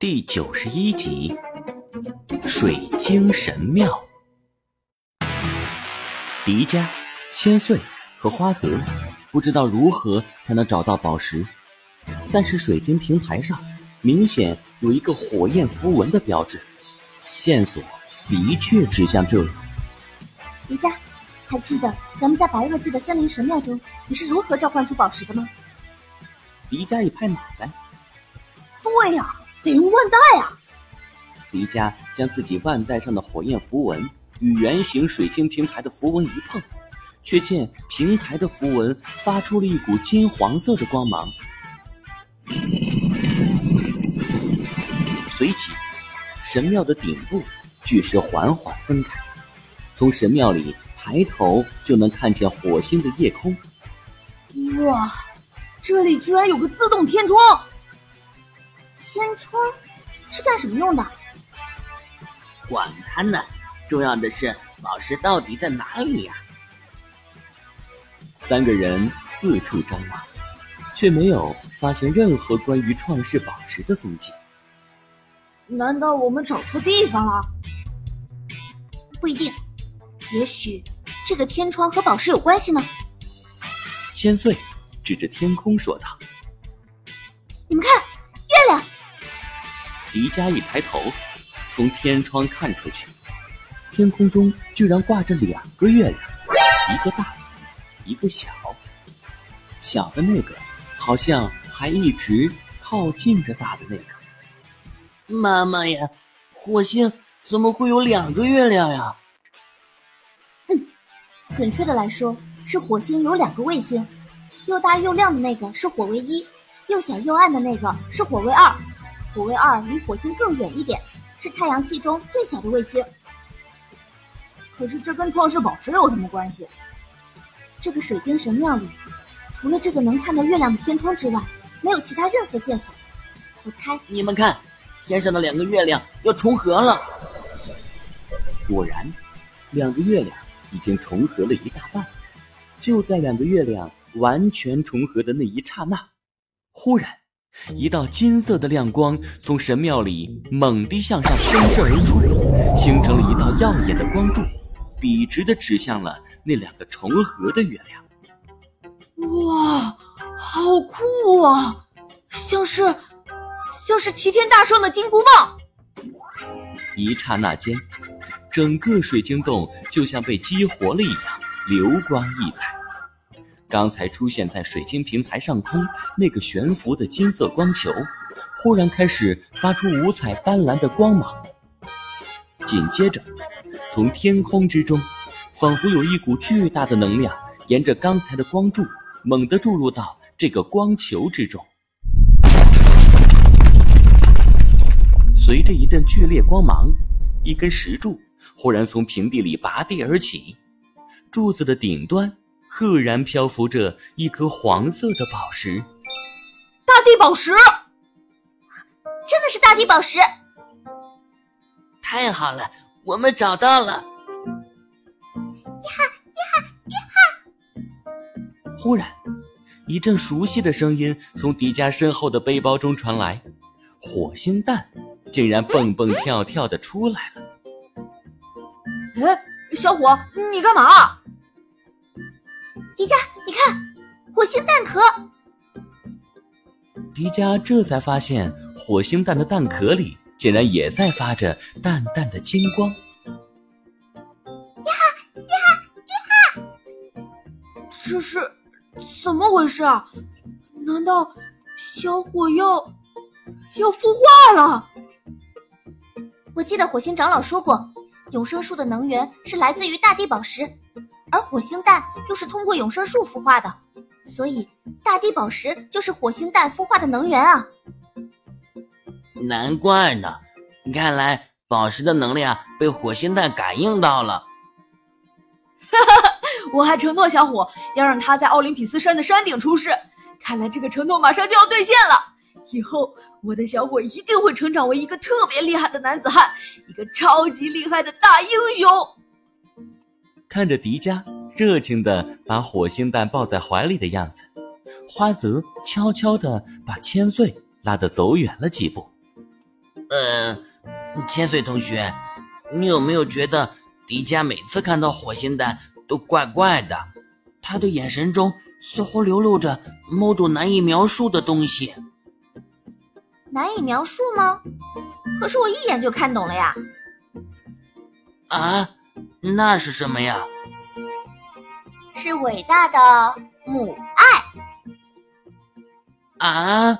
第九十一集，水晶神庙。迪迦、千岁和花泽不知道如何才能找到宝石，但是水晶平台上明显有一个火焰符文的标志，线索的确指向这里。迪迦，还记得咱们在白垩纪的森林神庙中，你是如何召唤出宝石的吗？迪迦一拍脑袋，对呀。得用万代啊！迪迦将自己万代上的火焰符文与圆形水晶平台的符文一碰，却见平台的符文发出了一股金黄色的光芒。随即，神庙的顶部巨石缓缓分开，从神庙里抬头就能看见火星的夜空。哇，这里居然有个自动天窗！天窗是干什么用的？管他呢，重要的是宝石到底在哪里呀？三个人四处张望，却没有发现任何关于创世宝石的踪迹。难道我们找错地方了？不一定，也许这个天窗和宝石有关系呢。千岁指着天空说道：“你们看。”迪迦一抬头，从天窗看出去，天空中居然挂着两个月亮，一个大，一个小。小的那个好像还一直靠近着大的那个。妈妈呀，火星怎么会有两个月亮呀？嗯，准确的来说，是火星有两个卫星，又大又亮的那个是火卫一，又小又暗的那个是火卫二。火卫二离火星更远一点，是太阳系中最小的卫星。可是这跟创世宝石有什么关系？这个水晶神庙里，除了这个能看到月亮的天窗之外，没有其他任何线索。我猜，你们看，天上的两个月亮要重合了。果然，两个月亮已经重合了一大半。就在两个月亮完全重合的那一刹那，忽然。一道金色的亮光从神庙里猛地向上喷射而出，形成了一道耀眼的光柱，笔直的指向了那两个重合的月亮。哇，好酷啊！像是，像是齐天大圣的金箍棒。一刹那间，整个水晶洞就像被激活了一样，流光溢彩。刚才出现在水晶平台上空那个悬浮的金色光球，忽然开始发出五彩斑斓的光芒。紧接着，从天空之中，仿佛有一股巨大的能量沿着刚才的光柱猛地注入到这个光球之中。随着一阵剧烈光芒，一根石柱忽然从平地里拔地而起，柱子的顶端。赫然漂浮着一颗黄色的宝石，大地宝石，真的是大地宝石！太好了，我们找到了！呀哈呀哈呀哈！忽然，一阵熟悉的声音从迪迦身后的背包中传来，火星蛋竟然蹦蹦跳跳的出来了。哎，小伙，你干嘛？迪迦，你看，火星蛋壳。迪迦这才发现，火星蛋的蛋壳里竟然也在发着淡淡的金光。呀哈呀哈呀哈！这是怎么回事啊？难道小火要要孵化了？我记得火星长老说过，永生树的能源是来自于大地宝石。而火星蛋又是通过永生树孵化的，所以大地宝石就是火星蛋孵化的能源啊！难怪呢，看来宝石的能量被火星蛋感应到了。哈哈，我还承诺小伙要让他在奥林匹斯山的山顶出世，看来这个承诺马上就要兑现了。以后我的小伙一定会成长为一个特别厉害的男子汉，一个超级厉害的大英雄。看着迪迦热情地把火星蛋抱在怀里的样子，花泽悄悄地把千岁拉得走远了几步。呃，千岁同学，你有没有觉得迪迦每次看到火星蛋都怪怪的？他的眼神中似乎流露着某种难以描述的东西。难以描述吗？可是我一眼就看懂了呀！啊，那是什么呀？是伟大的母爱。啊！